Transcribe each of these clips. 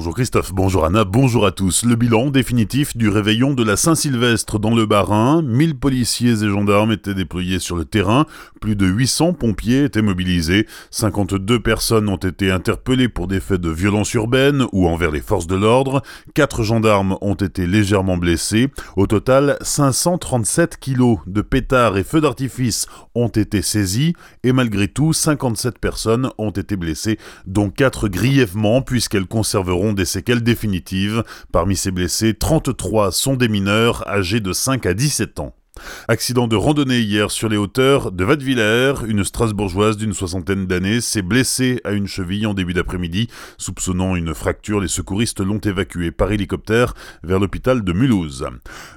Bonjour Christophe, bonjour Anna, bonjour à tous. Le bilan définitif du réveillon de la Saint-Sylvestre dans le Bas-Rhin. 1000 policiers et gendarmes étaient déployés sur le terrain. Plus de 800 pompiers étaient mobilisés. 52 personnes ont été interpellées pour des faits de violence urbaine ou envers les forces de l'ordre. 4 gendarmes ont été légèrement blessés. Au total, 537 kilos de pétards et feux d'artifice ont été saisis. Et malgré tout, 57 personnes ont été blessées, dont 4 grièvement puisqu'elles conserveront des séquelles définitives. Parmi ces blessés, 33 sont des mineurs âgés de 5 à 17 ans. Accident de randonnée hier sur les hauteurs de Vadevillers. Une Strasbourgeoise d'une soixantaine d'années s'est blessée à une cheville en début d'après-midi. Soupçonnant une fracture, les secouristes l'ont évacuée par hélicoptère vers l'hôpital de Mulhouse.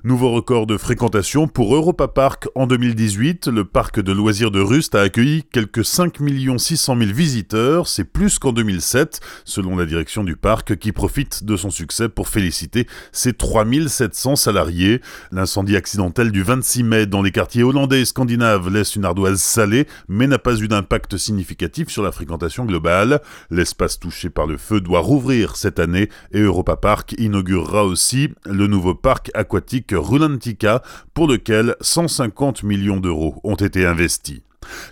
Nouveau record de fréquentation pour Europa Park en 2018. Le parc de loisirs de Rust a accueilli quelques 5 600 000 visiteurs. C'est plus qu'en 2007, selon la direction du parc, qui profite de son succès pour féliciter ses 3700 salariés. L'incendie accidentel du 26 26 mai dans les quartiers hollandais et scandinaves laisse une ardoise salée, mais n'a pas eu d'impact significatif sur la fréquentation globale. L'espace touché par le feu doit rouvrir cette année et Europa Park inaugurera aussi le nouveau parc aquatique Rulantica pour lequel 150 millions d'euros ont été investis.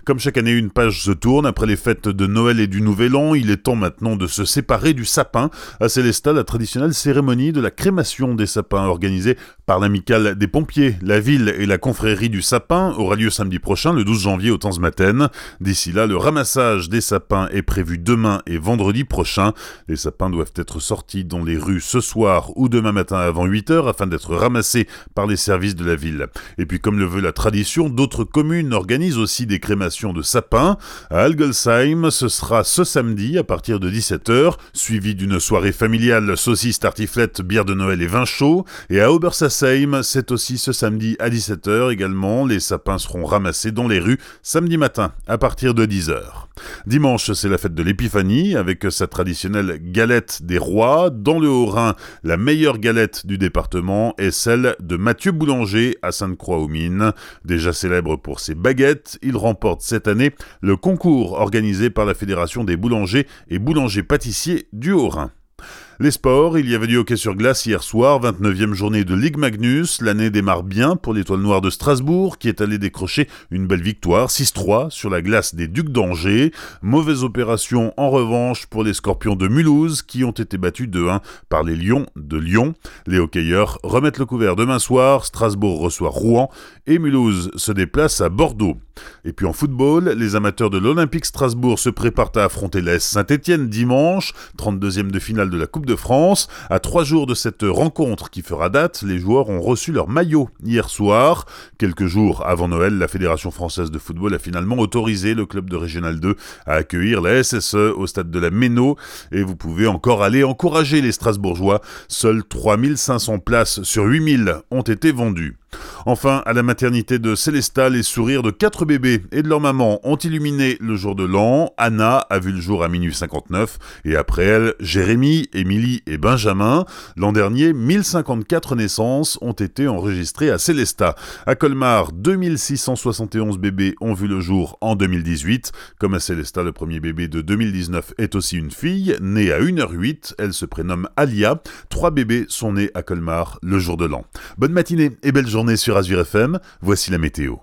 Comme chaque année, une page se tourne après les fêtes de Noël et du Nouvel An. Il est temps maintenant de se séparer du sapin. À Célestat, la traditionnelle cérémonie de la crémation des sapins organisée par l'amicale des pompiers, la ville et la confrérie du sapin aura lieu samedi prochain, le 12 janvier au temps matin. D'ici là, le ramassage des sapins est prévu demain et vendredi prochain. Les sapins doivent être sortis dans les rues ce soir ou demain matin avant 8 heures afin d'être ramassés par les services de la ville. Et puis, comme le veut la tradition, d'autres communes organisent aussi des crémation de sapin. À Algelsheim, ce sera ce samedi à partir de 17h, suivi d'une soirée familiale saucisse, tartiflette, bière de Noël et vin chaud. Et à Obersassheim, c'est aussi ce samedi à 17h également. Les sapins seront ramassés dans les rues samedi matin à partir de 10h. Dimanche, c'est la fête de l'Épiphanie avec sa traditionnelle galette des rois. Dans le Haut-Rhin, la meilleure galette du département est celle de Mathieu Boulanger à Sainte-Croix-aux-Mines. Déjà célèbre pour ses baguettes, il remporte cette année le concours organisé par la Fédération des boulangers et boulangers-pâtissiers du Haut-Rhin. Les sports, il y avait du hockey sur glace hier soir, 29e journée de Ligue Magnus. L'année démarre bien pour l'étoile noire de Strasbourg qui est allé décrocher une belle victoire, 6-3 sur la glace des Ducs d'Angers. Mauvaise opération en revanche pour les Scorpions de Mulhouse qui ont été battus 2-1 par les Lions de Lyon. Les hockeyeurs remettent le couvert demain soir, Strasbourg reçoit Rouen et Mulhouse se déplace à Bordeaux. Et puis en football, les amateurs de l'Olympique Strasbourg se préparent à affronter l'AS Saint-Etienne dimanche, 32e de finale de la Coupe de France. À trois jours de cette rencontre qui fera date, les joueurs ont reçu leur maillot hier soir. Quelques jours avant Noël, la Fédération française de football a finalement autorisé le club de Régional 2 à accueillir la SSE au stade de la Méno et vous pouvez encore aller encourager les Strasbourgeois. Seules 3500 places sur 8000 ont été vendues. Enfin, à la maternité de Célestat, les sourires de quatre bébés et de leur maman ont illuminé le jour de l'an. Anna a vu le jour à minuit 59 et après elle, Jérémy, Émilie et Benjamin. L'an dernier, 1054 naissances ont été enregistrées à Célestat. À Colmar, 2671 bébés ont vu le jour en 2018. Comme à Célestat, le premier bébé de 2019 est aussi une fille, née à 1h08. Elle se prénomme Alia. Trois bébés sont nés à Colmar le jour de l'an. Bonne matinée et belle journée sur Azure FM, voici la météo.